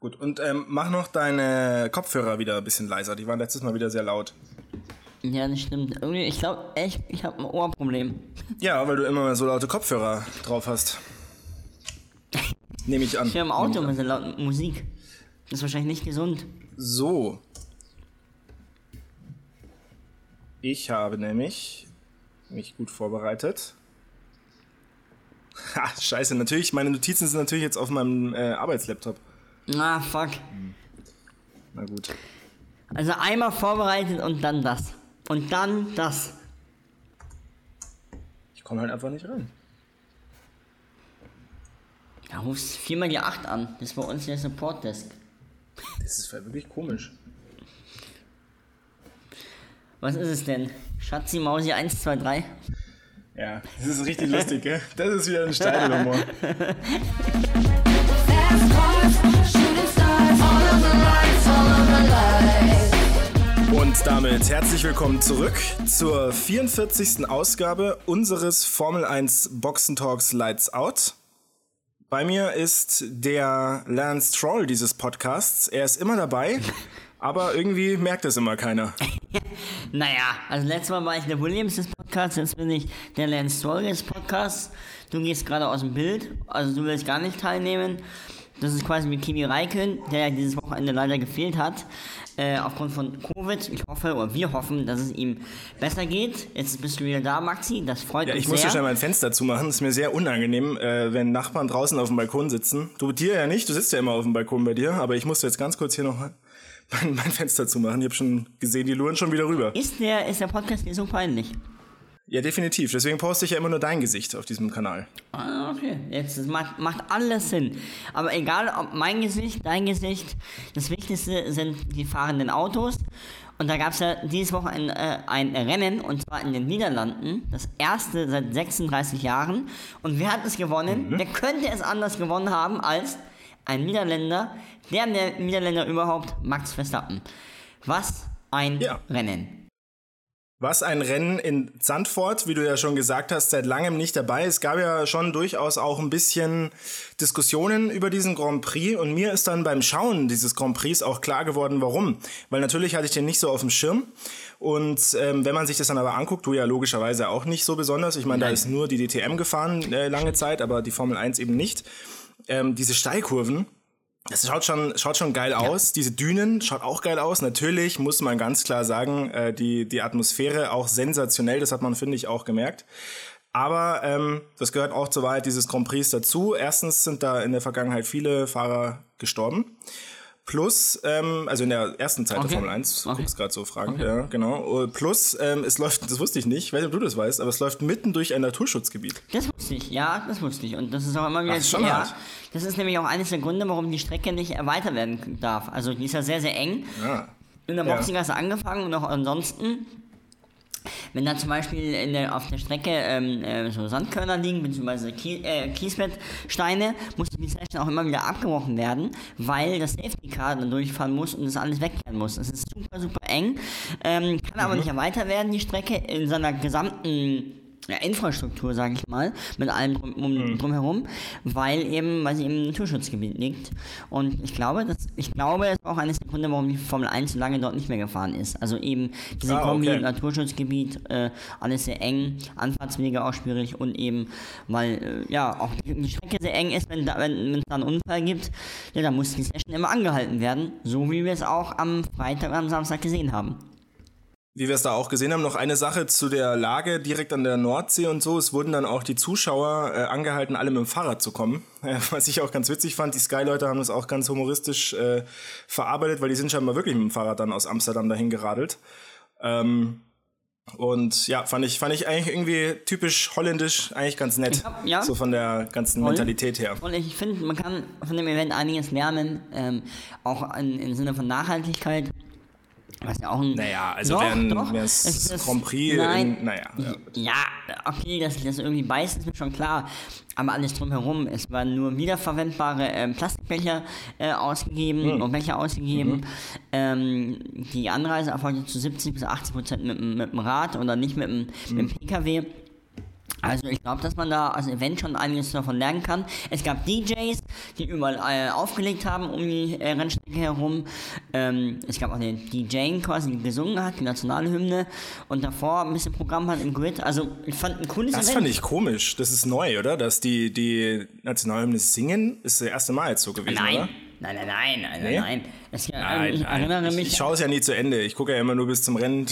Gut, und ähm, mach noch deine Kopfhörer wieder ein bisschen leiser. Die waren letztes Mal wieder sehr laut. Ja, das stimmt. Irgendwie, ich glaube echt, ich habe ein Ohrproblem. Ja, weil du immer so laute Kopfhörer drauf hast. Nehme ich an. Ich höre im Auto mit so lauter Musik. Das ist wahrscheinlich nicht gesund. So. Ich habe nämlich mich gut vorbereitet. Ha, scheiße, natürlich, meine Notizen sind natürlich jetzt auf meinem äh, Arbeitslaptop. Ah, fuck. Na gut. Also einmal vorbereitet und dann das. Und dann das. Ich komme halt einfach nicht rein. Da rufst viermal die 8 an. Das ist bei uns der Support Desk. Das ist wirklich komisch. Was ist es denn? Schatzi Mausi 1, 2, 3? Ja, das ist richtig lustig, gell? Das ist wieder ein Steigelhumor. damit herzlich willkommen zurück zur 44. Ausgabe unseres Formel 1 Boxen Talks Lights Out. Bei mir ist der Lance Troll dieses Podcasts. Er ist immer dabei, aber irgendwie merkt es immer keiner. Naja, also letztes Mal war ich der Williams des Podcasts, jetzt bin ich der Lance Stroll des Podcasts. Du gehst gerade aus dem Bild, also du willst gar nicht teilnehmen. Das ist quasi mit Kimi Räikkönen, der ja dieses Wochenende leider gefehlt hat, äh, aufgrund von Covid. Ich hoffe, oder wir hoffen, dass es ihm besser geht. Jetzt bist du wieder da, Maxi, das freut Ja, uns ich muss ja sehr. schnell mein Fenster zumachen. Das ist mir sehr unangenehm, äh, wenn Nachbarn draußen auf dem Balkon sitzen. Du dir ja nicht, du sitzt ja immer auf dem Balkon bei dir, aber ich musste jetzt ganz kurz hier noch mein, mein Fenster zumachen. Ich habe schon gesehen, die luren schon wieder rüber. ist, der, ist der Podcast dir so peinlich? Ja, definitiv. Deswegen poste ich ja immer nur dein Gesicht auf diesem Kanal. Ah, okay. Jetzt das macht, macht alles Sinn. Aber egal, ob mein Gesicht, dein Gesicht, das Wichtigste sind die fahrenden Autos. Und da gab es ja dieses Woche ein, äh, ein Rennen, und zwar in den Niederlanden. Das erste seit 36 Jahren. Und wer hat es gewonnen? Wer könnte es anders gewonnen haben als ein Niederländer, der Niederländer überhaupt, Max Verstappen. Was ein Ja. Rennen. Was ein Rennen in Zandvoort, wie du ja schon gesagt hast, seit langem nicht dabei. Es gab ja schon durchaus auch ein bisschen Diskussionen über diesen Grand Prix und mir ist dann beim Schauen dieses Grand Prix auch klar geworden, warum. Weil natürlich hatte ich den nicht so auf dem Schirm und ähm, wenn man sich das dann aber anguckt, du ja logischerweise auch nicht so besonders. Ich meine, da ist nur die DTM gefahren äh, lange Zeit, aber die Formel 1 eben nicht. Ähm, diese Steilkurven, das schaut schon, schaut schon geil aus. Diese Dünen schaut auch geil aus. Natürlich muss man ganz klar sagen, äh, die, die Atmosphäre auch sensationell. Das hat man, finde ich, auch gemerkt. Aber ähm, das gehört auch zur Wahrheit dieses Grand Prix dazu. Erstens sind da in der Vergangenheit viele Fahrer gestorben. Plus, ähm, also in der ersten Zeit Okay. der Formel 1, du Okay. guckst gerade so Fragen, ja, genau. Plus, ähm, es läuft, das wusste ich nicht, ich weiß nicht, ob du das weißt, aber es läuft mitten durch ein Naturschutzgebiet. Das wusste ich, ja, das wusste ich. Und das ist auch immer wieder. Ach, schon ja, hart. das ist nämlich auch eines der Gründe, warum die Strecke nicht erweitert werden darf. Also die ist ja sehr, sehr eng. Ja. In der Ja. Boxinggasse angefangen und auch ansonsten. Wenn da zum Beispiel der, auf der Strecke ähm, äh, so Sandkörner liegen, beziehungsweise Kie äh, Kiesbettsteine, muss die Session auch immer wieder abgebrochen werden, weil das Safety Car dann durchfahren muss und das alles wegkehren muss. Das ist super, super eng, ähm, kann aber nicht erweitert werden, die Strecke, in seiner gesamten ja, Infrastruktur, sage ich mal, mit allem drum, um, drumherum, weil eben, weil sie im Naturschutzgebiet liegt. Und ich glaube, das, ich glaube, das ist auch eines der Gründe, warum die Formel 1 so lange dort nicht mehr gefahren ist. Also eben diese Ah, Kombi, okay. Naturschutzgebiet, äh, alles sehr eng, Anfahrtswege auch schwierig und eben, weil äh, ja auch die, die Strecke sehr eng ist, wenn da, wenn, wenn es da einen Unfall gibt, ja, dann muss die Session immer angehalten werden, so wie wir es auch am Freitag und am Samstag gesehen haben. Wie wir es da auch gesehen haben, noch eine Sache zu der Lage direkt an der Nordsee und so. Es wurden dann auch die Zuschauer äh, angehalten, alle mit dem Fahrrad zu kommen. Äh, was ich auch ganz witzig fand, die Sky-Leute haben das auch ganz humoristisch äh, verarbeitet, weil die sind scheinbar wirklich mit dem Fahrrad dann aus Amsterdam dahin geradelt. Ähm, und ja, fand ich, fand ich eigentlich irgendwie typisch holländisch, eigentlich ganz nett. Ja, ja. So von der ganzen Voll. Mentalität her. Und ich finde, man kann von dem Event einiges lernen, ähm, auch in, im Sinne von Nachhaltigkeit. Was ja auch ein. Naja, also Doch, wären- doch, es ist- Grand Prix in- Nein, naja, ja. ja, okay, dass sich das irgendwie beißt, ist mir schon klar. Aber alles drumherum, es waren nur wiederverwendbare ähm, Plastikbecher äh, ausgegeben Hm. und Becher ausgegeben. Mhm. Ähm, die Anreise erfolgte zu 70 bis 80 Prozent mit, dem- mit dem Rad oder nicht mit dem, mit dem Hm. PKW. Also ich glaube, dass man da als Event schon einiges davon lernen kann. Es gab DJs, die überall äh, aufgelegt haben um die äh, Rennstrecke herum. Ähm, es gab auch eine DJ quasi, die gesungen hat, die nationale Hymne. Und davor ein bisschen Programm hat im Grid. Also ich fand ein cooles Das Event. fand ich komisch. Das ist neu, oder? Dass die, die Nationalhymne singen, ist das erste Mal jetzt so gewesen, Nein. oder? Nein, nein, nein, nein, Nee? nein. Es, Nein, ich nein. erinnere ich, mich ich schaue es ja nie zu Ende. Ich gucke ja immer nur bis zum Rennen.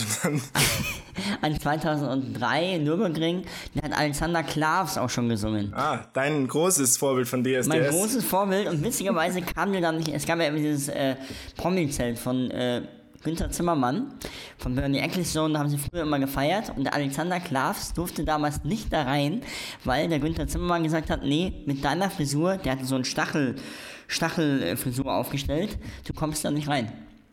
an 2003 in Nürburgring. Da hat Alexander Klavs auch schon gesungen. ah, dein großes Vorbild von DSDS. Mein großes Vorbild und witzigerweise kam mir dann nicht, es gab ja immer dieses äh, Promi-Zelt von äh, Günther Zimmermann von Bernie Ecclestone, da haben sie früher immer gefeiert und der Alexander Klavs durfte damals nicht da rein, weil der Günther Zimmermann gesagt hat, nee, mit deiner Frisur, der hatte so einen Stachel, Stachelfrisur aufgestellt, du kommst da nicht rein.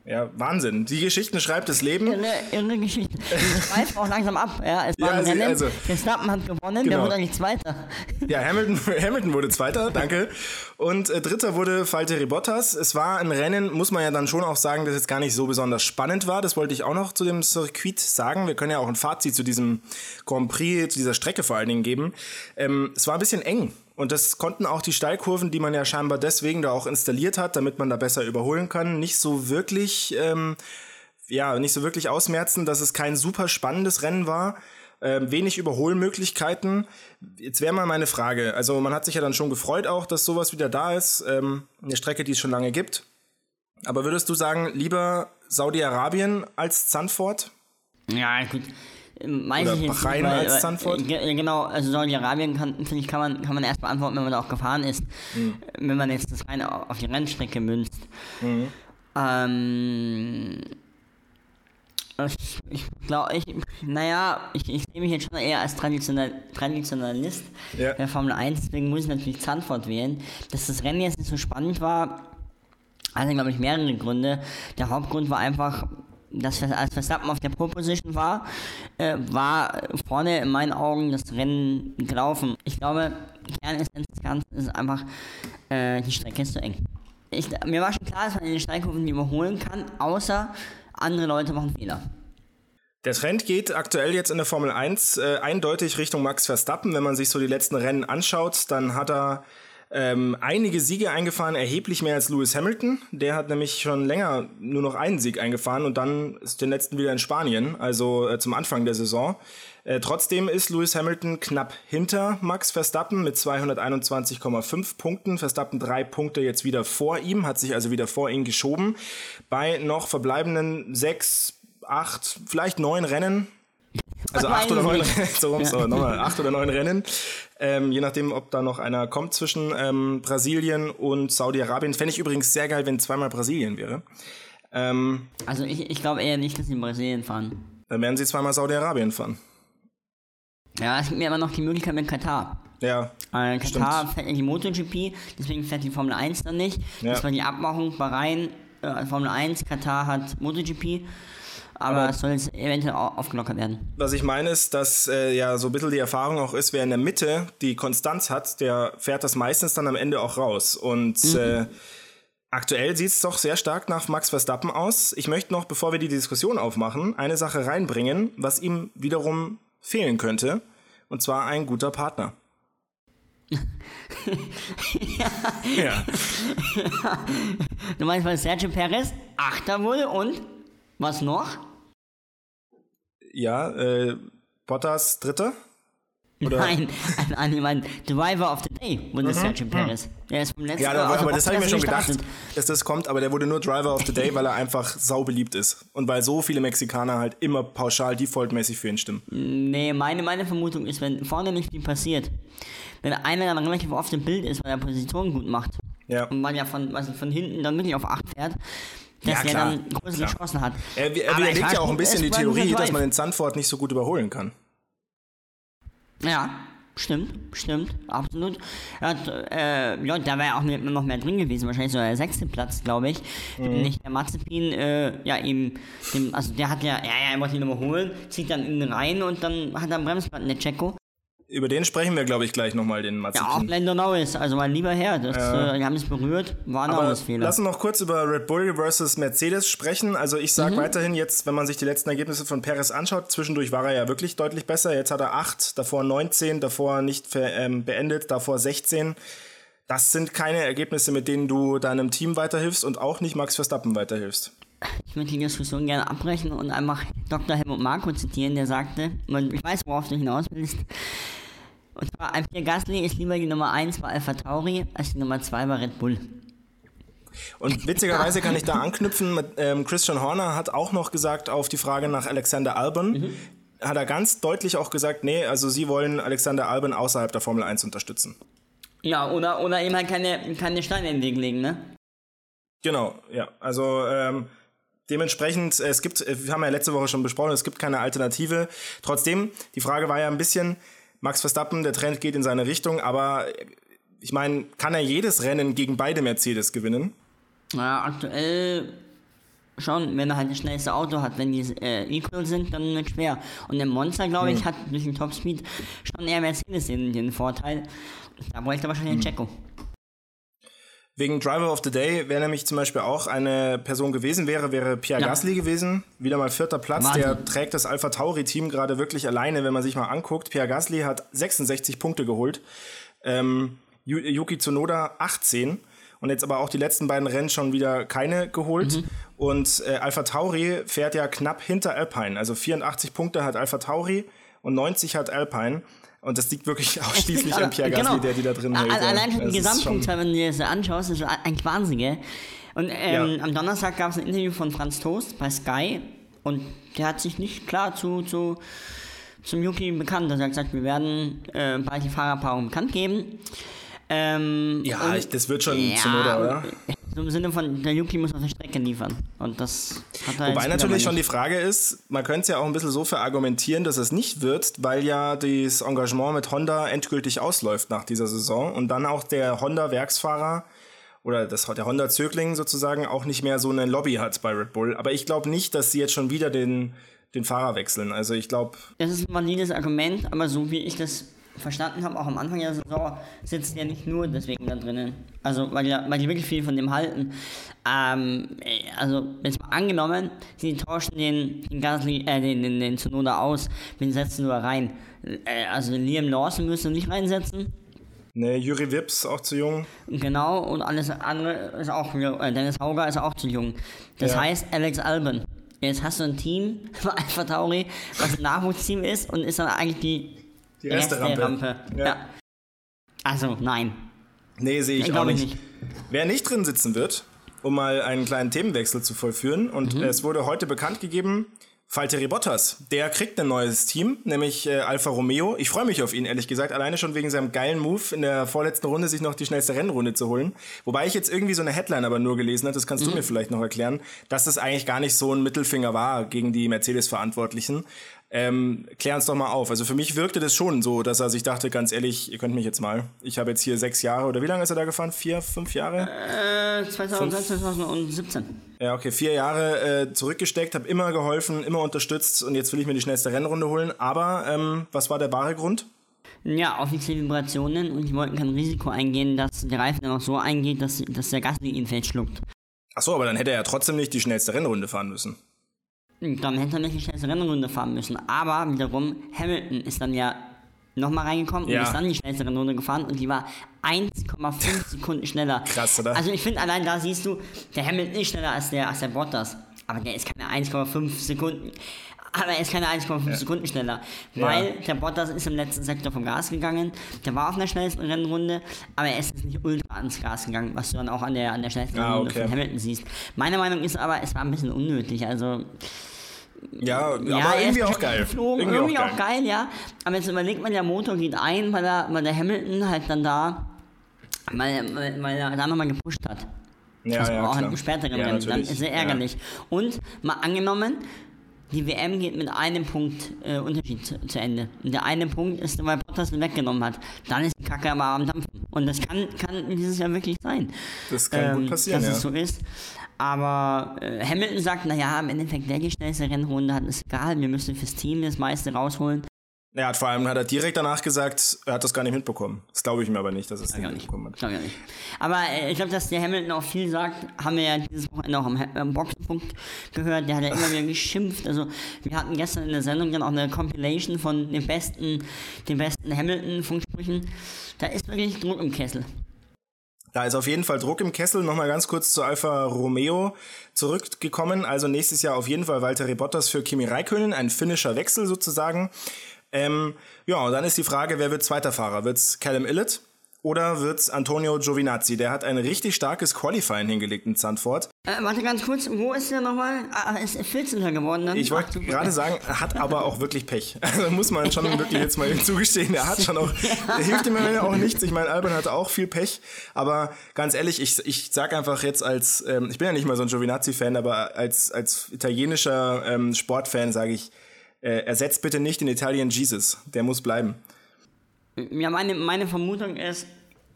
Ja, Wahnsinn. Die Geschichten schreibt das Leben. Irre, irre Geschichte. Das schweift auch langsam ab. Ja, es war Ja, ein Rennen, also- Verstappen hat gewonnen, der Genau. wurde eigentlich Zweiter. Ja, Hamilton, Hamilton wurde Zweiter, danke. Und äh, Dritter wurde Valtteri Bottas. Es war ein Rennen, muss man ja dann schon auch sagen, das jetzt gar nicht so besonders spannend war. Das wollte ich auch noch zu dem Circuit sagen. Wir können ja auch ein Fazit zu diesem Grand Prix, zu dieser Strecke vor allen Dingen geben. Ähm, es war ein bisschen eng. Und das konnten auch die Steilkurven, die man ja scheinbar deswegen da auch installiert hat, damit man da besser überholen kann, nicht so wirklich, ähm, ja, nicht so wirklich ausmerzen, dass es kein super spannendes Rennen war. Ähm, wenig Überholmöglichkeiten. Jetzt wäre mal meine Frage. Also man hat sich ja dann schon gefreut auch, dass sowas wieder da ist. Ähm, eine Strecke, die es schon lange gibt. Aber würdest du sagen, lieber Saudi-Arabien als Zandvoort? Ja, gut. Weiß Oder ich jetzt Bahrain nicht, weil, als Zandvoort? ge- Genau, also Saudi-Arabien kann, finde ich, kann man, kann man erst beantworten, wenn man da auch gefahren ist. Mhm. Wenn man jetzt das rein auf die Rennstrecke münzt. Mhm. Ähm, ich, ich glaube, ich, naja, ich, ich sehe mich jetzt schon eher als Traditional, Traditionalist Ja. der Formel 1, deswegen muss ich natürlich Zandvoort wählen. Dass das Rennen jetzt nicht so spannend war, hatte, glaube ich, mehrere Gründe. Der Hauptgrund war einfach, dass als Verstappen auf der Pole Position war, äh, war vorne in meinen Augen das Rennen gelaufen. Ich glaube, Kernessenz des Ganzen ist einfach, äh, die Strecke ist zu eng. Ich, mir war schon klar, dass man in den Steilkurven nicht überholen kann, außer andere Leute machen Fehler. Der Trend geht aktuell jetzt in der Formel 1 äh, eindeutig Richtung Max Verstappen. Wenn man sich so die letzten Rennen anschaut, dann hat er ähm, einige Siege eingefahren, erheblich mehr als Lewis Hamilton. Der hat nämlich schon länger nur noch einen Sieg eingefahren und dann ist den letzten wieder in Spanien, also äh, zum Anfang der Saison. Äh, trotzdem ist Lewis Hamilton knapp hinter Max Verstappen mit 221,5 Punkten. Verstappen drei Punkte jetzt wieder vor ihm, hat sich also wieder vor ihn geschoben. Bei noch verbleibenden sechs, acht, vielleicht neun Rennen. Also acht oder neun Rennen, so rum, so, nochmal, acht oder neun Rennen. Ähm, je nachdem, ob da noch einer kommt zwischen ähm, Brasilien und Saudi-Arabien. Fände ich übrigens sehr geil, wenn zweimal Brasilien wäre. Ähm, Also ich, ich glaube eher nicht, dass sie in Brasilien fahren. dann werden sie zweimal Saudi-Arabien fahren. Ja, es gibt mir immer noch die Möglichkeit mit Katar. Ja, Äh, Stimmt. Katar fährt ja die MotoGP, deswegen fährt die Formel 1 dann nicht. Ja. Das war die Abmachung Bahrain, äh, Formel 1, Katar hat MotoGP. Aber, Aber- es soll jetzt eventuell au- aufgelockert werden. Was ich meine ist, dass äh, ja so ein bisschen die Erfahrung auch ist, wer in der Mitte die Konstanz hat, der fährt das meistens dann am Ende auch raus. Und äh, aktuell sieht es doch sehr stark nach Max Verstappen aus. Ich möchte noch, bevor wir die Diskussion aufmachen, eine Sache reinbringen, was ihm wiederum fehlen könnte. Und zwar ein guter Partner. ja. Du meinst, weil Sergio Perez Achter wurde und was noch? Ja, äh, Bottas Dritter? Oder- Nein, ein, ein, ich meine, Driver of the Day wurde Sergio Perez. Der ist vom letzten Mhm. Ja, da, aus aber das habe ich mir schon gedacht, gestartet. dass das kommt, aber der wurde nur Driver of the Day, weil er einfach saubeliebt ist. Und weil so viele Mexikaner halt immer pauschal defaultmäßig für ihn stimmen. Nee, meine, meine Vermutung ist, wenn vorne nicht viel passiert, wenn einer dann relativ oft im Bild ist, weil er Position gut macht Ja. und man ja von, was ich, von hinten dann wirklich auf 8 fährt, dass Ja, der klar, dann größere klar. Chancen hat. Er, er widerlegt ja auch ein bisschen die Theorie, dass man den Zandvoort nicht so gut überholen kann. Ja, stimmt, stimmt, absolut. Ja, äh, ja da wäre auch noch mehr drin gewesen, wahrscheinlich so der sechste Platz, glaube ich. Mhm. Nicht der Mazepin, äh, ja, ihm, dem, also der hat ja, ja, ja, er wollte ihn überholen, zieht dann innen rein und dann hat er einen Bremsplatten, der Checo. Über den sprechen wir, glaube ich, gleich nochmal, den Ja, Mazepin. Lando Norris, also mein lieber Herr, das, äh, die haben es berührt, war ein Norris-Fehler. lass uns noch kurz über Red Bull versus Mercedes sprechen. Also ich Mhm. sage weiterhin jetzt, wenn man sich die letzten Ergebnisse von Perez anschaut, zwischendurch war er ja wirklich deutlich besser. Jetzt hat er 8, davor 19, davor nicht ähm, beendet, davor 16. Das sind keine Ergebnisse, mit denen du deinem Team weiterhilfst und auch nicht Max Verstappen weiterhilfst. Ich möchte die Diskussion gerne abbrechen und einfach Dr. Helmut Marko zitieren, der sagte, ich weiß, worauf du hinaus willst, und zwar, ein Pierre Gasly ist lieber die Nummer 1 bei Alpha Tauri als die Nummer 2 bei Red Bull. Und witzigerweise kann ich da anknüpfen, mit, ähm, Christian Horner hat auch noch gesagt auf die Frage nach Alexander Albon, Mhm. hat er ganz deutlich auch gesagt, nee, also sie wollen Alexander Albon außerhalb der Formel 1 unterstützen. Ja, oder, oder eben halt keine, keine Steine in den Weg legen, ne? Genau, ja. Also ähm, dementsprechend, es gibt, äh, wir haben ja letzte Woche schon besprochen, es gibt keine Alternative. Trotzdem, die Frage war ja ein bisschen, Max Verstappen, der Trend geht in seine Richtung, aber ich meine, kann er jedes Rennen gegen beide Mercedes gewinnen? Ja, aktuell schon, wenn er halt das schnellste Auto hat. Wenn die äh, equal sind, dann wird schwer. Und im Monster, glaube ich, hat durch den Topspeed schon eher Mercedes den, den Vorteil. Da bräuchte er wahrscheinlich den Checo. Wegen Driver of the Day wäre nämlich zum Beispiel auch eine Person gewesen, wäre, wäre Pierre Ja. Gasly gewesen. Wieder mal vierter Platz. Wahnsinn. Der trägt das Alpha Tauri-Team gerade wirklich alleine, wenn man sich mal anguckt. Pierre Gasly hat 66 Punkte geholt. Ähm, Yu- Yuki Tsunoda 18. Und jetzt aber auch die letzten beiden Rennen schon wieder keine geholt. Mhm. Und äh, Alpha Tauri fährt ja knapp hinter Alpine. Also 84 Punkte hat Alpha Tauri und 90 hat Alpine. Und das liegt wirklich ausschließlich an Pierre Gasly, Genau. der die da drin hält. Allein schon ist Gesamtpunktzahl, wenn du dir das anschaust, ist ein Wahnsinn, gell? Und ähm, Ja. am Donnerstag gab es ein Interview von Franz Toast bei Sky und der hat sich nicht klar zu, zu zum Yuki bekannt. Also er hat gesagt, wir werden äh, bald die Fahrerpaarung bekannt geben. Ähm, Ja, und- das wird schon ja, Tsunoda, oder? So im Sinne von, der Yuki muss auf der Strecke liefern. Und das hat er Wobei natürlich schon die Frage ist, man könnte es ja auch ein bisschen so verargumentieren, dass es nicht wird, weil ja das Engagement mit Honda endgültig ausläuft nach dieser Saison und dann auch der Honda-Werksfahrer oder das, der Honda-Zögling sozusagen auch nicht mehr so eine Lobby hat bei Red Bull. Aber ich glaube nicht, dass sie jetzt schon wieder den, den Fahrer wechseln. Also ich glaube, Das ist ein valides Argument, aber so wie ich das verstanden habe, auch am Anfang der Saison, sitzt er nicht nur deswegen da drinnen. Also, weil, weil die wirklich viel von dem halten. Ähm, äh, also, jetzt mal angenommen, sie tauschen den, den Gasly, äh, den, den, den Tsunoda aus, wen setzen nur rein? Äh, also, Liam Lawson müsste nicht reinsetzen. ne, Juri Wips auch zu jung. Genau, und alles andere ist auch, äh, Dennis Hauger ist auch zu jung. Das Ja. heißt, Alex Albon. Jetzt hast du ein Team bei Alpha Tauri, was ein Nachwuchsteam ist und ist dann eigentlich die, Die Resterampe. Ja. Ja. Also, nein. Nee, sehe ich Ich auch nicht. nicht. Wer nicht drin sitzen wird, um mal einen kleinen Themenwechsel zu vollführen, und Mhm. es wurde heute bekannt gegeben, Valtteri Bottas, der kriegt ein neues Team, nämlich äh, Alfa Romeo. Ich freue mich auf ihn, ehrlich gesagt, alleine schon wegen seinem geilen Move in der vorletzten Runde sich noch die schnellste Rennrunde zu holen. Wobei ich jetzt irgendwie so eine Headline aber nur gelesen habe, das kannst du Mhm. mir vielleicht noch erklären, dass das eigentlich gar nicht so ein Mittelfinger war gegen die Mercedes-Verantwortlichen. Ähm, klär uns doch mal auf. Also für mich wirkte das schon so, dass er sich dachte, ganz ehrlich, ihr könnt mich jetzt mal. Ich habe jetzt hier sechs Jahre, oder wie lange ist er da gefahren? Vier, fünf Jahre? Äh, 2016, 2017. Ja, okay, vier Jahre äh, zurückgesteckt, habe immer geholfen, immer unterstützt und jetzt will ich mir die schnellste Rennrunde holen. Aber ähm, was war der wahre Grund? Ja, offizielle Vibrationen und die wollten kein Risiko eingehen, dass der Reifen dann auch so eingeht, dass, dass der Gasly ihn fällt schluckt. Ach so, aber dann hätte er ja trotzdem nicht die schnellste Rennrunde fahren müssen. Dann hätte er nicht die schnellste Rennrunde fahren müssen. Aber wiederum, Hamilton ist dann ja nochmal reingekommen Ja. und ist dann die schnellste Rennrunde gefahren und die war 1,5 Sekunden schneller. Krass, oder? Also ich finde, allein da siehst du, der Hamilton ist schneller als der, als der Bottas. Aber der ist keine 1,5 Sekunden. Aber er ist keine 1,5 Sekunden schneller. Weil der Bottas ist im letzten Sektor vom Gas gegangen. Der war auf einer schnellsten Rennrunde, aber er ist nicht ultra ans Gas gegangen, was du dann auch an der, an der schnellsten Ah, Rennrunde okay. von Hamilton siehst. Meine Meinung ist aber, es war ein bisschen unnötig. Also Ja, ja, aber er irgendwie auch geil. geflogen, Irgendwie, irgendwie, auch geil. ja. Aber jetzt überlegt man, der Motor geht ein, weil, er, weil der Hamilton halt dann da, weil, weil, weil er da nochmal gepusht hat. Ja, also ja, auch klar. im späteren Ja, Rennen. Dann ist er ärgerlich. Und mal angenommen, die WM geht mit einem Punkt äh, Unterschied zu, zu Ende. Und der eine Punkt ist, weil Bottas ihn weggenommen hat. Dann ist die Kacke aber am Dampfen. Und das kann, kann dieses Jahr wirklich sein. Das kann gut passieren, Dass ja. es so ist. Aber äh, Hamilton sagt, naja, im Endeffekt, wer die schnellste Rennrunde hat, ist egal. Wir müssen fürs Team das meiste rausholen. Er hat vor allem hat er direkt danach gesagt, er hat das gar nicht mitbekommen. Das glaube ich mir aber nicht, dass er es nicht Ja, nicht. mitbekommen hat. Glaub ich nicht. Aber äh, ich glaube, dass der Hamilton auch viel sagt, haben wir ja dieses Wochenende auch am, am Boxenpunkt gehört. Der hat ja immer wieder geschimpft. Also wir hatten gestern in der Sendung dann auch eine Compilation von den besten, den besten Hamilton-Funksprüchen. Da ist wirklich Druck im Kessel. Da ist auf jeden Fall Druck im Kessel. Nochmal ganz kurz zu Alfa Romeo zurückgekommen. Also nächstes Jahr auf jeden Fall Valtteri Bottas für Kimi Räikkönen, ein finnischer Wechsel sozusagen. Ähm, ja, und dann ist die Frage, wer wird zweiter Fahrer? Wird's Callum Illett oder wird's Antonio Giovinazzi? Der hat ein richtig starkes Qualifying hingelegt in Zandvoort. Äh, warte ganz kurz, wo ist der nochmal? Ah, ist er 14. geworden dann? Ich wollte gerade sagen, er hat aber auch wirklich Pech. Also muss man schon wirklich jetzt mal zugestehen. Er hat schon auch, er hilft ihm Ende auch nichts. Ich meine, Albon hatte auch viel Pech. Aber ganz ehrlich, ich, ich sag einfach jetzt als, ähm, ich bin ja nicht mal so ein Giovinazzi-Fan, aber als, als italienischer ähm, Sportfan sage ich, äh, ersetzt bitte nicht den Italian Jesus. Der muss bleiben. Ja, meine, meine Vermutung ist,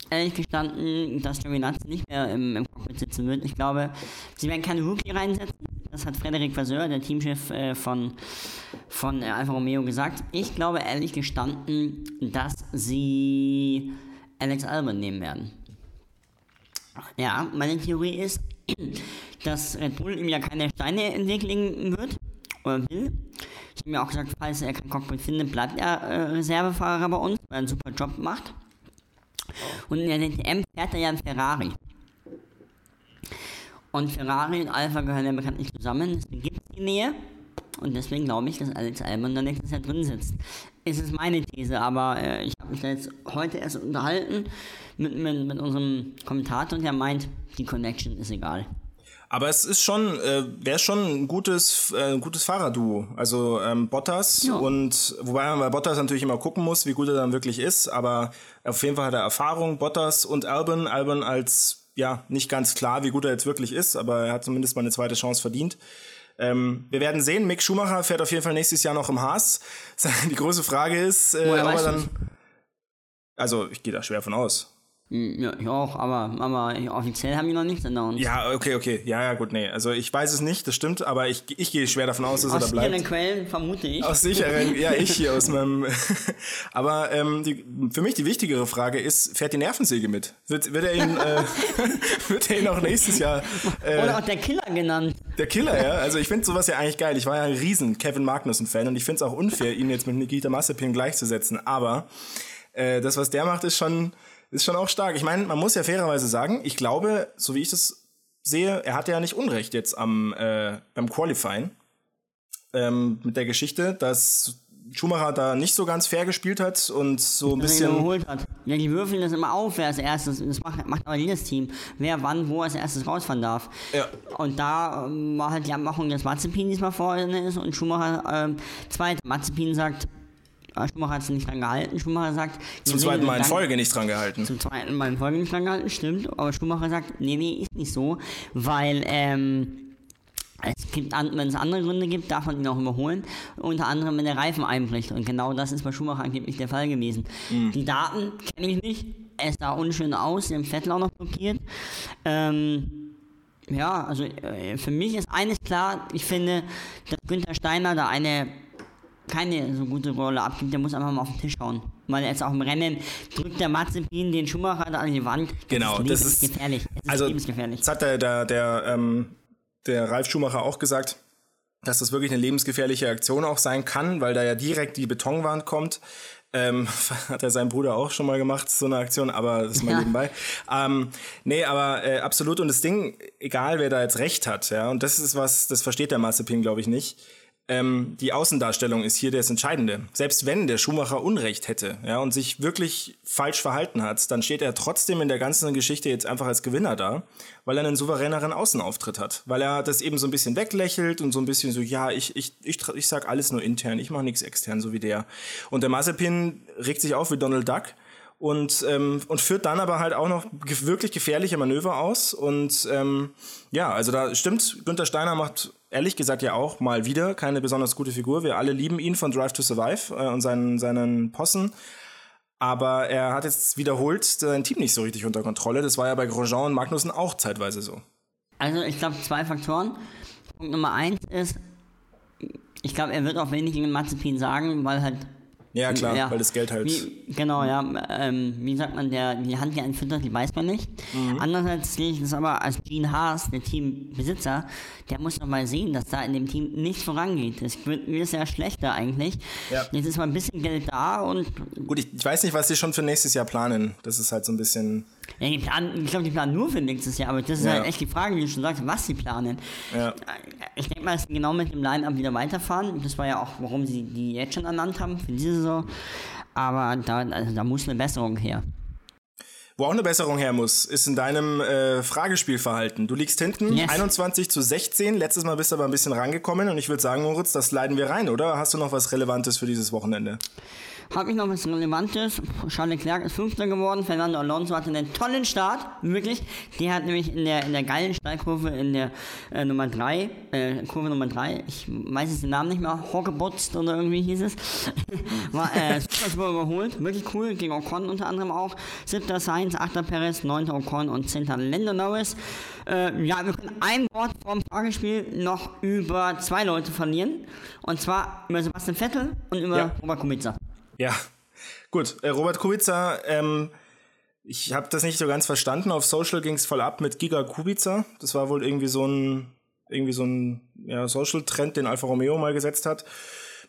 ehrlich gestanden, dass Giovinazzi nicht mehr im, im Cockpit sitzen wird. Ich glaube, sie werden keinen Rookie reinsetzen. Das hat Frederik Vasseur, der Teamchef äh, von, von äh, Alfa Romeo, gesagt. Ich glaube, ehrlich gestanden, dass sie Alex Albon nehmen werden. Ja, meine Theorie ist, dass Red Bull ihm ja keine Steine legen wird oder will. Ich habe mir auch gesagt, falls er kein Cockpit findet, bleibt er äh, Reservefahrer bei uns, weil er einen super Job macht. Und in der DTM fährt er ja ein Ferrari. Und Ferrari und Alpha gehören ja bekanntlich zusammen, deswegen gibt es die Nähe. Und deswegen glaube ich, dass Alex Albon dann nächstes Jahr drin sitzt. Es ist meine These, aber äh, ich habe mich da jetzt heute erst unterhalten mit, mit, mit unserem Kommentator und der meint, die Connection ist egal. Aber es ist schon, äh, wäre schon ein gutes, äh, gutes Fahrerduo. Also ähm, Bottas Ja. und wobei man bei Bottas natürlich immer gucken muss, wie gut er dann wirklich ist. Aber auf jeden Fall hat er Erfahrung. Bottas und Albon, Albon als ja nicht ganz klar, wie gut er jetzt wirklich ist, aber er hat zumindest mal eine zweite Chance verdient. Ähm, wir werden sehen. Mick Schumacher fährt auf jeden Fall nächstes Jahr noch im Haas. Die große Frage ist, äh, ob er dann. Also ich gehe da schwer von aus. Hm, Ja, ich auch, aber, aber offiziell haben die noch nichts announced. Ja, okay, okay. Ja, ja, gut, nee. Also ich weiß es nicht, das stimmt, aber ich, ich gehe schwer davon aus, dass er Aus da bleibt. sicheren Quellen vermute ich. Aus sicheren, ja, ich hier aus meinem. Aber ähm, die, für mich die wichtigere Frage ist, fährt die Nervensäge mit? Wird, wird er ihn, äh, wird er ihn auch nächstes Jahr äh, Oder auch der Killer genannt. der Killer, ja? Also ich finde sowas ja eigentlich geil. Ich war ja ein riesen Kevin Magnussen-Fan und ich finde es auch unfair, ihn jetzt mit Nikita Mazepin gleichzusetzen. Aber äh, das, was der macht, ist schon, ist schon auch stark. Ich meine, man muss ja fairerweise sagen, ich glaube, so wie ich das sehe, er hatte ja nicht Unrecht jetzt am, äh, beim Qualifying ähm, mit der Geschichte, dass Schumacher da nicht so ganz fair gespielt hat und so ein bisschen. überholt hat. Ja, die würfeln das immer auf, wer als erstes, das macht, macht aber jedes Team, wer wann, wo als erstes rausfahren darf. Ja. Und da ähm, war halt die Abmachung, dass Mazepin diesmal vorne ist und Schumacher ähm, zweit. Mazepin sagt, Schumacher hat es nicht dran gehalten, Schumacher sagt... Zum wir zweiten Mal in Folge nicht dran gehalten. Zum zweiten Mal in Folge nicht dran gehalten, stimmt. Aber Schumacher sagt, nee, nee, ist nicht so, weil ähm, es gibt, wenn es andere Gründe gibt, darf man ihn auch überholen. Unter anderem, wenn der Reifen einbricht. Und genau das ist bei Schumacher angeblich der Fall gewesen. Die Daten kenne ich nicht. Es sah unschön aus, den Vettel auch noch blockiert. Ähm, ja, also äh, für mich ist eines klar, ich finde, dass Günther Steiner da eine keine so gute Rolle abgibt, der muss einfach mal auf den Tisch hauen. Weil jetzt auch im Rennen drückt der Mazepin den Schumacher da an die Wand. Das Genau, ist das ist- lebensgefährlich. Es ist Also, lebensgefährlich. das hat der, der, der, ähm, der Ralf Schumacher auch gesagt, dass das wirklich eine lebensgefährliche Aktion auch sein kann, weil da ja direkt die Betonwand kommt. Ähm, hat er sein Bruder auch schon mal gemacht, so eine Aktion, aber das ist mal Ja. nebenbei. Ähm, nee, aber äh, absolut. Und das Ding, egal wer da jetzt recht hat, ja, und das ist was, das versteht der Mazepin, glaube ich, nicht. Ähm, die Außendarstellung ist hier das Entscheidende. Selbst wenn der Schumacher Unrecht hätte ja, und sich wirklich falsch verhalten hat, dann steht er trotzdem in der ganzen Geschichte jetzt einfach als Gewinner da, weil er einen souveräneren Außenauftritt hat. Weil er das eben so ein bisschen weglächelt und so ein bisschen so, ja, ich, ich, ich, ich sag alles nur intern, ich mache nichts extern, so wie der. Und der Mazepin regt sich auf wie Donald Duck und, ähm, und führt dann aber halt auch noch ge wirklich gefährliche Manöver aus. Und ähm, ja, also da stimmt, Günther Steiner macht ehrlich gesagt ja auch mal wieder keine besonders gute Figur. Wir alle lieben ihn von Drive to Survive äh, und seinen, seinen Possen. Aber er hat jetzt wiederholt sein Team nicht so richtig unter Kontrolle. Das war ja bei Grosjean und Magnussen auch zeitweise so. Also ich glaube zwei Faktoren. Punkt Nummer eins ist, ich glaube, er wird auch wenig gegen Mazepin sagen, weil halt Ja, klar, weil das Geld halt- Wie, genau, ja. Ähm, wie sagt man, der, die Hand, die einen füttert, die weiß man nicht. Mhm. Andererseits sehe ich das aber als Gene Haas, der Teambesitzer, der muss doch mal sehen, dass da in dem Team nichts vorangeht. Das wird, wird ja schlechter eigentlich. Ja. Jetzt ist mal ein bisschen Geld da und Gut, ich, ich weiß nicht, was sie schon für nächstes Jahr planen. Das ist halt so ein bisschen. Ja, die planen, ich glaube, die planen nur für nächstes Jahr, aber das ist Ja. halt echt die Frage, wie du schon sagst, was sie planen. Ja. Ich denke mal, dass sie genau mit dem Line-Up wieder weiterfahren. Das war ja auch, warum sie die jetzt schon ernannt haben für diese Saison. Aber da, also da muss eine Besserung her. Wo auch eine Besserung her muss, ist in deinem äh, Fragespielverhalten. Du liegst hinten, Yes. 21 zu 16. Letztes Mal bist du aber ein bisschen rangekommen und ich würde sagen, Moritz, das leiten wir rein, oder? Hast du noch was Relevantes für dieses Wochenende? Habe ich noch was Relevantes? Charles Leclerc ist Fünfter geworden. Fernando Alonso hatte einen tollen Start, wirklich. Der hat nämlich in der, in der geilen Steilkurve in der äh, Nummer 3, äh, Kurve Nummer 3, ich weiß jetzt den Namen nicht mehr, Hoggebotzt oder irgendwie hieß es, war äh, super, super überholt. Wirklich cool, gegen Ocon unter anderem auch. Siebter Sainz, achter Perez, neunter Ocon und zehnter Lando Norris. Äh, ja, wir können ein Wort vom Fragespiel noch über zwei Leute verlieren. Und zwar über Sebastian Vettel und über Ja. Robert Kubica. Ja, gut. Äh, Robert Kubica, ähm, ich habe das nicht so ganz verstanden. Auf Social ging es voll ab mit Giga Kubica. Das war wohl irgendwie so ein, irgendwie so ein ja, Social-Trend, den Alfa Romeo mal gesetzt hat.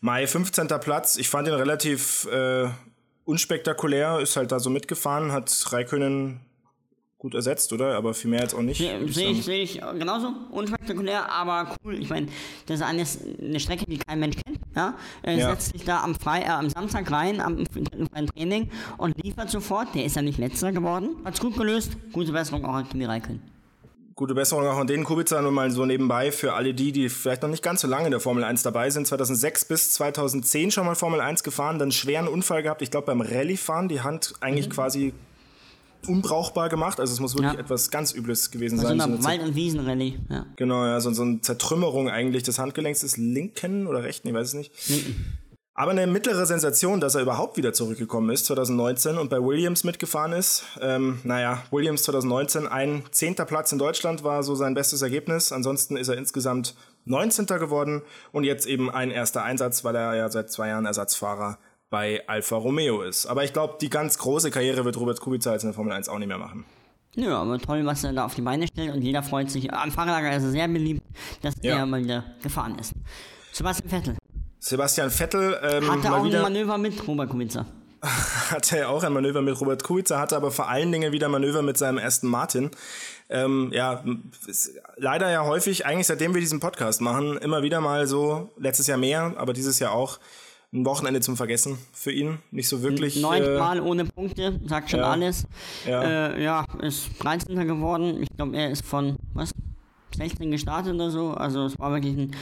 Mai 15. Platz. Ich fand ihn relativ äh, unspektakulär, ist halt da so mitgefahren, hat Raikönnen gut ersetzt, oder? Aber viel mehr jetzt auch nicht. Sehe ich seh ich, seh ich genauso unspektakulär, aber cool. Ich meine, das ist eine, eine Strecke, die kein Mensch kennt. Ja? Er Ja. setzt sich da am, Frei, äh, am Samstag rein, am dritten freien Training und liefert sofort. Der ist ja nicht letzter geworden. Hat's gut gelöst. Gute Besserung auch an Kimi Räikkönen. Gute Besserung auch an den Kubica, nur mal so nebenbei für alle die, die vielleicht noch nicht ganz so lange in der Formel 1 dabei sind. 2006 bis 2010 schon mal Formel 1 gefahren, dann einen schweren Unfall gehabt. Ich glaube beim Rallye-Fahren die Hand eigentlich quasi unbrauchbar gemacht. Also es muss wirklich Ja. etwas ganz Übles gewesen Also sein. in So eine Wald- und Wiesenrallye. Ja. Genau, ja, so, so eine Zertrümmerung eigentlich des Handgelenks des linken oder rechten, ich weiß es nicht. Aber eine mittlere Sensation, dass er überhaupt wieder zurückgekommen ist 2019 und bei Williams mitgefahren ist. Ähm, naja, Williams 2019, ein zehnter Platz in Deutschland war so sein bestes Ergebnis. Ansonsten ist er insgesamt 19. geworden und jetzt eben ein erster Einsatz, weil er ja seit zwei Jahren Ersatzfahrer bei Alfa Romeo ist. Aber ich glaube, die ganz große Karriere wird Robert Kubica jetzt in der Formel 1 auch nicht mehr machen. Nö, aber toll, was er da auf die Beine stellt und jeder freut sich. Am Fahrerlager ist er sehr beliebt, dass Ja. er mal wieder gefahren ist. Sebastian Vettel Sebastian Vettel ähm, hatte auch wieder ein Manöver mit Robert Kubica. hatte er auch ein Manöver mit Robert Kubica, hatte aber vor allen Dingen wieder Manöver mit seinem ersten Martin. Ähm, ja, leider ja häufig, eigentlich seitdem wir diesen Podcast machen, immer wieder mal so, letztes Jahr mehr, aber dieses Jahr auch, ein Wochenende zum Vergessen für ihn. Nicht so wirklich. äh, Neunmal ohne Punkte, sagt schon ja. alles. Ja. Äh, ja, ist 13. geworden. Ich glaube, er ist von, was? 16 gestartet oder so. Also es war wirklich ein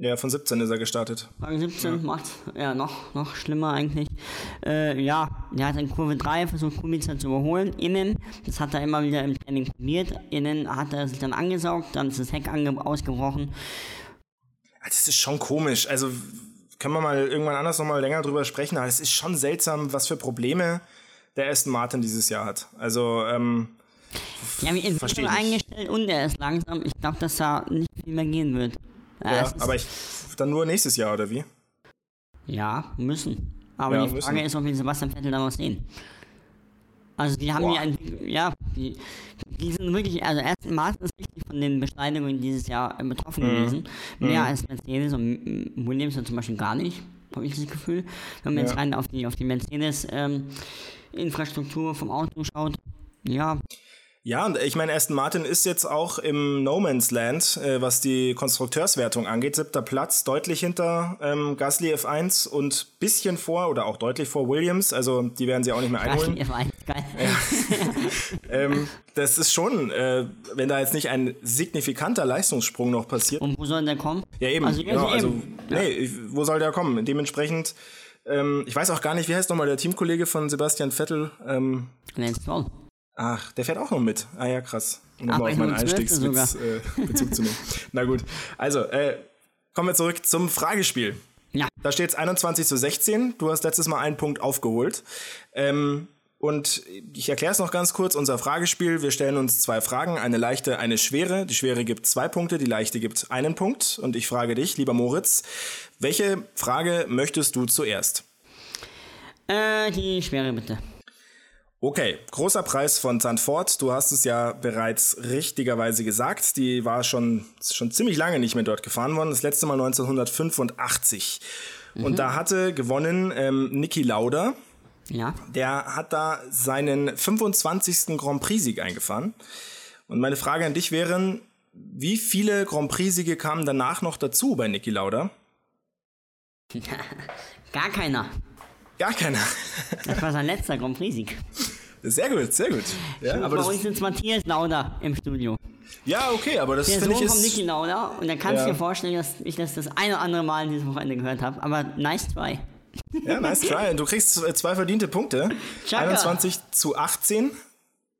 ja, von 17 ist er gestartet. Rang 17 macht ja noch, noch schlimmer eigentlich. Äh, ja, er hat in Kurve 3 versucht, Kubica zu überholen. Innen, das hat er immer wieder im Training probiert. Innen hat er sich dann angesaugt, dann ist das Heck ausgebrochen. Das ist schon komisch. Also können wir mal irgendwann anders nochmal länger drüber sprechen, aber es ist schon seltsam, was für Probleme der Aston Martin dieses Jahr hat. Also, ähm, in Versteh Entwicklung nicht. eingestellt und er ist langsam. Ich glaube, dass da nicht viel mehr gehen wird. Ja, ja, aber ich, dann nur nächstes Jahr, oder wie? Ja, müssen. Aber Ja, die Frage müssen. ist, ob wir Sebastian Vettel da noch sehen. Also die haben ja, ein, ja, die, die sind wirklich, also erst Martin ist richtig von den Beschneidungen dieses Jahr äh, betroffen Mhm. gewesen. Mehr als Mercedes und Williams ja zum Beispiel gar nicht, habe ich das Gefühl. Wenn man Ja. jetzt rein auf die, auf die Mercedes ähm, Infrastruktur vom Auto schaut, ja, Ja, und ich meine, Aston Martin ist jetzt auch im No Man's Land, äh, was die Konstrukteurswertung angeht. Siebter Platz, deutlich hinter ähm, Gasly F1 und bisschen vor oder auch deutlich vor Williams. Also die werden sie auch nicht mehr einholen. Gasly F1, geil. ähm, das ist schon, äh, wenn da jetzt nicht ein signifikanter Leistungssprung noch passiert. Und wo soll der kommen? Ja, eben. Also, genau, also eben. nee, ich- wo soll der kommen? Dementsprechend, ähm, ich weiß auch gar nicht, wie heißt nochmal der Teamkollege von Sebastian Vettel? Ähm, Lance Stroll. Ach, der fährt auch noch mit. Ah ja, krass. Um Ach, mal auf meinen Einstiegswitz äh, Bezug zu nehmen. Na gut. Also, äh, kommen wir zurück zum Fragespiel. Ja. Da steht es 21 zu 16. Du hast letztes Mal einen Punkt aufgeholt. Ähm, und ich erkläre es noch ganz kurz. Unser Fragespiel, wir stellen uns zwei Fragen, eine leichte, eine schwere. Die schwere gibt zwei Punkte, die leichte gibt einen Punkt. Und ich frage dich, lieber Moritz, welche Frage möchtest du zuerst? Äh, die schwere bitte. Okay, großer Preis von Zandvoort. Du hast es ja bereits richtigerweise gesagt. Die war schon, schon ziemlich lange nicht mehr dort gefahren worden. Das letzte Mal 1985. Und da hatte gewonnen ähm, Niki Lauda. Ja. Der hat da seinen 25. Grand Prix-Sieg eingefahren. Und meine Frage an dich wären, wie viele Grand Prix-Siege kamen danach noch dazu bei Niki Lauda? Gar keiner. Gar keiner. Das war sein letzter Grand Prix-Sieg. Sehr gut, sehr gut. Ja, aber Bei uns sitzt Matthias Lauda im Studio. ja okay, aber das Der finde Sohn ich von ist... Niki Lauda. Und da kannst du Ja. dir vorstellen, dass ich das das eine oder andere Mal dieses Wochenende gehört habe. Aber nice try. Ja, nice try. Du kriegst zwei verdiente Punkte. Chaka. 21 zu 18.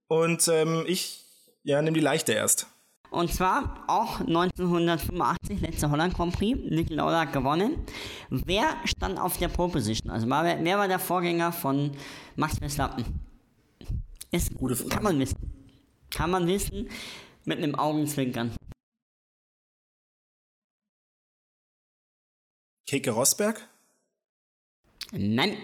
Und ähm, ich, ja, nimm die leichte erst. Und zwar auch 1985, letzter Holland Grand Prix. Niki Lauda gewonnen. Wer stand auf der Pole Position? Also wer, wer war der Vorgänger von Max Verstappen? Ist, Gute Frage. Kann man wissen. Kann man wissen mit einem Augenzwinkern. Keke Rosberg? Nein,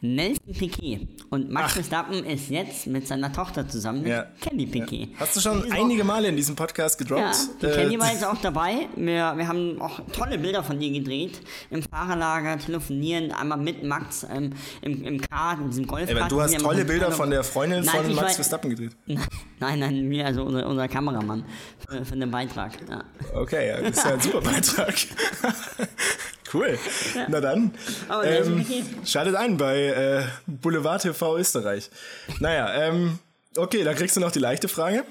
Nelson Piquet. Und Max Ach. Verstappen ist jetzt mit seiner Tochter zusammen, mit Ja. Kelly Piquet. Hast du schon einige Male in diesem Podcast gedroppt? Ja, die Äh, Kelly war jetzt auch dabei. Wir, wir haben auch tolle Bilder von ihr gedreht. Im Fahrerlager, telefonieren, einmal mit Max ähm, im, im Kart, in diesem Golfkart. Aber du hast tolle Bilder von der Freundin Nein, von Max weiß- Verstappen gedreht. Nein, nein, mir, also unser, unser Kameramann für, für den Beitrag. Ja. Okay, ja, das ist ja ein super Beitrag. cool. Na dann, Aber ist ähm, schaltet ein bei äh, Boulevard TV Österreich. Naja, ähm, okay, dann kriegst du noch die leichte Frage.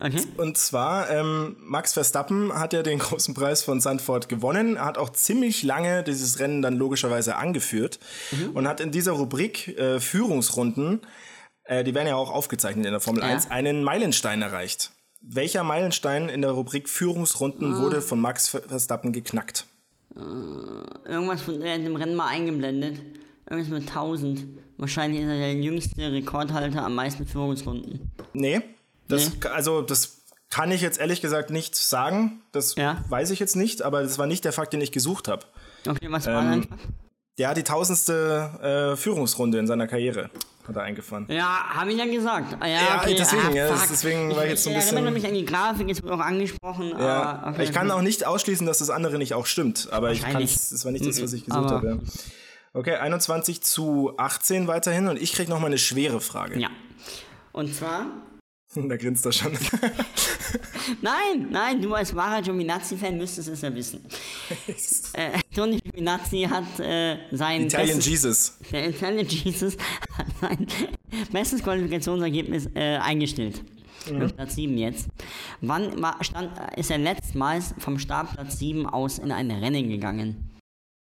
Okay. Und zwar, ähm, Max Verstappen hat ja den großen Preis von Sandford gewonnen, hat auch ziemlich lange dieses Rennen dann logischerweise angeführt und hat in dieser Rubrik äh, Führungsrunden, äh, die werden ja auch aufgezeichnet in der Formel Ja. 1, einen Meilenstein erreicht. Welcher Meilenstein in der Rubrik Führungsrunden wurde von Max Ver- Verstappen geknackt? Irgendwas von äh, dem Rennen mal eingeblendet. Irgendwas mit 1000. Wahrscheinlich ist er der jüngste Rekordhalter am meisten Führungsrunden. Nee, das, Nee. also das kann ich jetzt ehrlich gesagt nicht sagen. Das Ja. weiß ich jetzt nicht, aber das war nicht der Fakt, den ich gesucht habe. Okay, was war Ähm, dann? Der hat die tausendste äh, Führungsrunde in seiner Karriere hat er eingefahren. Ja, habe ich ja gesagt. Ah, Ja, Ja, okay, deswegen, ah, ja, deswegen war ich jetzt so ein Ich bisschen- erinnere mich an die Grafik, es wurde auch angesprochen. Ja, aber okay, ich kann auch nicht ausschließen, dass das andere nicht auch stimmt, aber ich kann war nicht das, was ich gesucht Aber- habe. Okay, 21 zu 18 weiterhin und ich krieg noch mal eine schwere Frage. Ja. Und zwar, Da grinst er schon. nein, nein, du als wahrer Giovinazzi-Fan müsstest es ja wissen. äh, Tony Giovinazzi hat äh, sein Italian bestes, Jesus. der Italian Jesus hat sein bestes Qualifikationsergebnis äh, eingestellt. Mit Platz 7 jetzt. Wann war, stand, ist er letztmals vom Startplatz 7 aus in ein Rennen gegangen?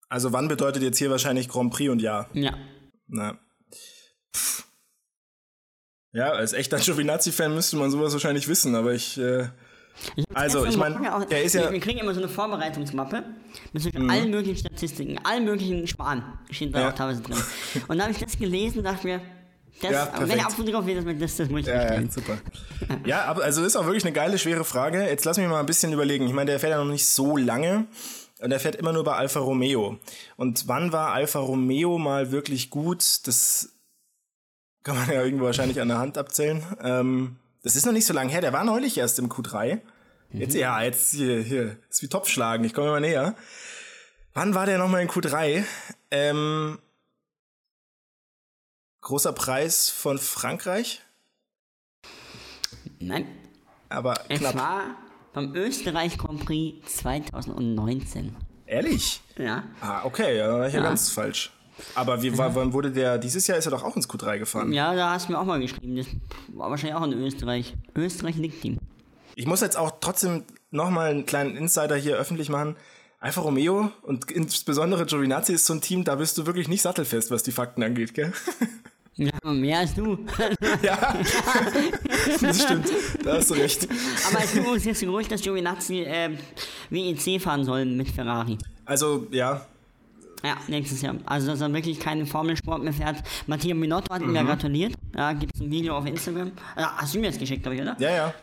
Also wann bedeutet jetzt hier wahrscheinlich Grand Prix und ja? Ja. Na. Ja, als echter Giovinazzi-Fan müsste man sowas wahrscheinlich wissen, aber ich. Äh, Ich Also, ich mein, Morgen auch- der ist ja- Mhm. Wir kriegen immer so eine Vorbereitungsmappe mit so allen möglichen Statistiken, allen möglichen Sparen steht da Ja. auch teilweise drin. Und da habe ich das gelesen und dachte mir, das, Ja, wenn der Apfel drauf wird, das, das muss ich ja, ja, super. Ja, aber also ist auch wirklich eine geile, schwere Frage. Jetzt lass mich mal ein bisschen überlegen. Ich meine, der fährt ja noch nicht so lange. Und er fährt immer nur bei Alfa Romeo. Und wann war Alfa Romeo mal wirklich gut? Das kann man ja irgendwo wahrscheinlich an der Hand abzählen. Ähm, das ist noch nicht so lange her. Der war neulich erst im Q3. Jetzt, ja, jetzt hier, hier. Ist wie Topfschlagen. Ich komme immer näher. Wann war der nochmal in Q3? Ähm, großer Preis von Frankreich. Nein, Aber es knapp. war beim Österreich Grand Prix 2019. Ehrlich? Ja. Ah, okay, ja, da war ich ja, Ja. ganz falsch. Aber wie, war, wann wurde der, dieses Jahr ist er doch auch ins Q3 gefahren. Ja, da hast du mir auch mal geschrieben. Das war wahrscheinlich auch in Österreich. Österreich liegt ihm. Ich muss jetzt auch trotzdem nochmal einen kleinen Insider hier öffentlich machen. Alfa Romeo und insbesondere Giovinazzi ist so ein Team, da bist du wirklich nicht sattelfest, was die Fakten angeht, gell? Ja, mehr als du. ja, das stimmt, da hast du recht. aber es gibt übrigens jetzt Gerücht, dass Giovinazzi äh, WEC fahren soll mit Ferrari. Also, ja, Ja, nächstes Jahr. Also, dass er wirklich keinen Formelsport mehr fährt. Matteo Minotto hat ihm ja gratuliert. Ja, gibt es ein Video auf Instagram. Ja, hast du mir das geschickt, glaube ich, oder? ja, ja.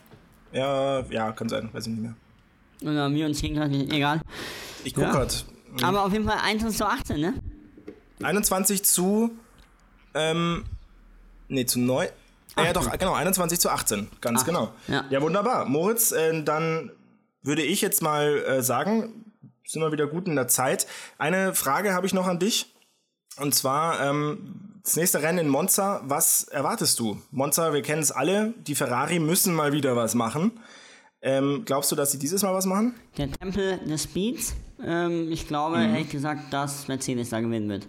Ja, ja, kann sein, weiß ich nicht mehr. Oder mir uns gegenseitig, egal. Ich guck Ja. grad. Aber auf jeden Fall 1 zu 18, ne? 21 zu, ähm, nee, zu 9. Ah, ja, doch, genau, 21 zu 18, ganz Ach, genau. ja. wunderbar. Moritz, äh, dann würde ich jetzt mal äh, sagen, sind wir wieder gut in der Zeit. Eine Frage habe ich noch an dich. Und zwar, ähm, das nächste Rennen in Monza, was erwartest du? Monza, wir kennen es alle, die Ferrari müssen mal wieder was machen. Ähm, glaubst du, dass sie dieses Mal was machen? Der Tempel des Speeds. Ähm, ich glaube, Mhm. ehrlich gesagt, dass Mercedes da gewinnen wird.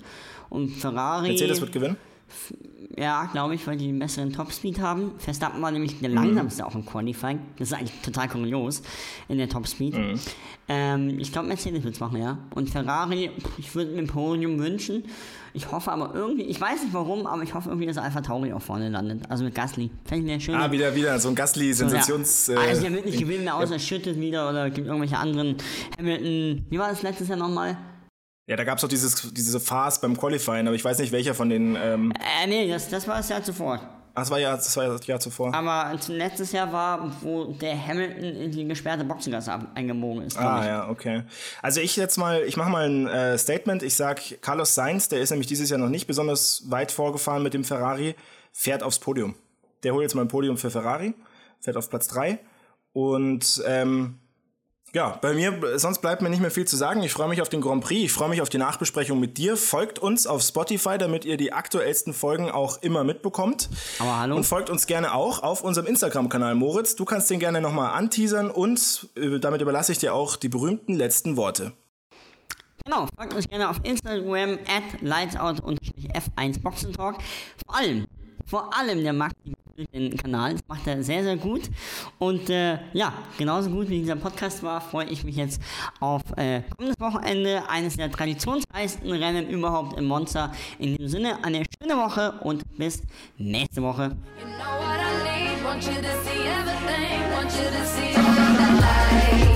Und Ferrari. Mercedes wird gewinnen? Ja, glaube ich, weil die einen besseren Topspeed haben. Verstappen war nämlich Mhm. der langsamste auch im Qualifying. Das ist eigentlich total kurios in der Topspeed. Mhm. Ähm, ich glaube, Mercedes wird es machen, ja. Und Ferrari, ich würde mir ein Podium wünschen. Ich hoffe aber irgendwie, ich weiß nicht warum, aber ich hoffe irgendwie, dass Alpha Tauri auch vorne landet. Also mit Gasly. Fände ich eine schöne. Ah, wieder, wieder so ein Gasly-Sensations... Ja. also der wird nicht gewinnen, außer schüttet wieder oder gibt irgendwelche anderen Hamilton. Wie war das letztes Jahr nochmal? Ja, da gab es doch dieses, diese Phase beim Qualifying, aber ich weiß nicht, welcher von den. Ähm, Äh, nee, das, das war das Jahr zuvor. ach, das war ja das, war das Jahr zuvor. Aber letztes Jahr war, wo der Hamilton in die gesperrte Boxengasse eingebogen ist. Ah, ich. ja, okay. Also ich jetzt mal, ich mache mal ein äh, Statement. Ich sag, Carlos Sainz, der ist nämlich dieses Jahr noch nicht besonders weit vorgefahren mit dem Ferrari, fährt aufs Podium. Der holt jetzt mal ein Podium für Ferrari, fährt auf Platz 3. Und ähm, ja, bei mir, sonst bleibt mir nicht mehr viel zu sagen. Ich freue mich auf den Grand Prix, ich freue mich auf die Nachbesprechung mit dir. Folgt uns auf Spotify, damit ihr die aktuellsten Folgen auch immer mitbekommt. Aber hallo? Und folgt uns gerne auch auf unserem Instagram-Kanal. Moritz, du kannst den gerne nochmal anteasern und äh, damit überlasse ich dir auch die berühmten letzten Worte. Genau, folgt uns gerne auf Instagram at lightsout-f1 Boxentalk. Vor allem, vor allem der Max den Kanal, das macht er sehr, sehr gut. Und äh, ja, genauso gut wie dieser Podcast war, freue ich mich jetzt auf äh, kommendes Wochenende, eines der traditionsreichsten Rennen überhaupt in Monza. In dem Sinne, eine schöne Woche und bis nächste Woche. You know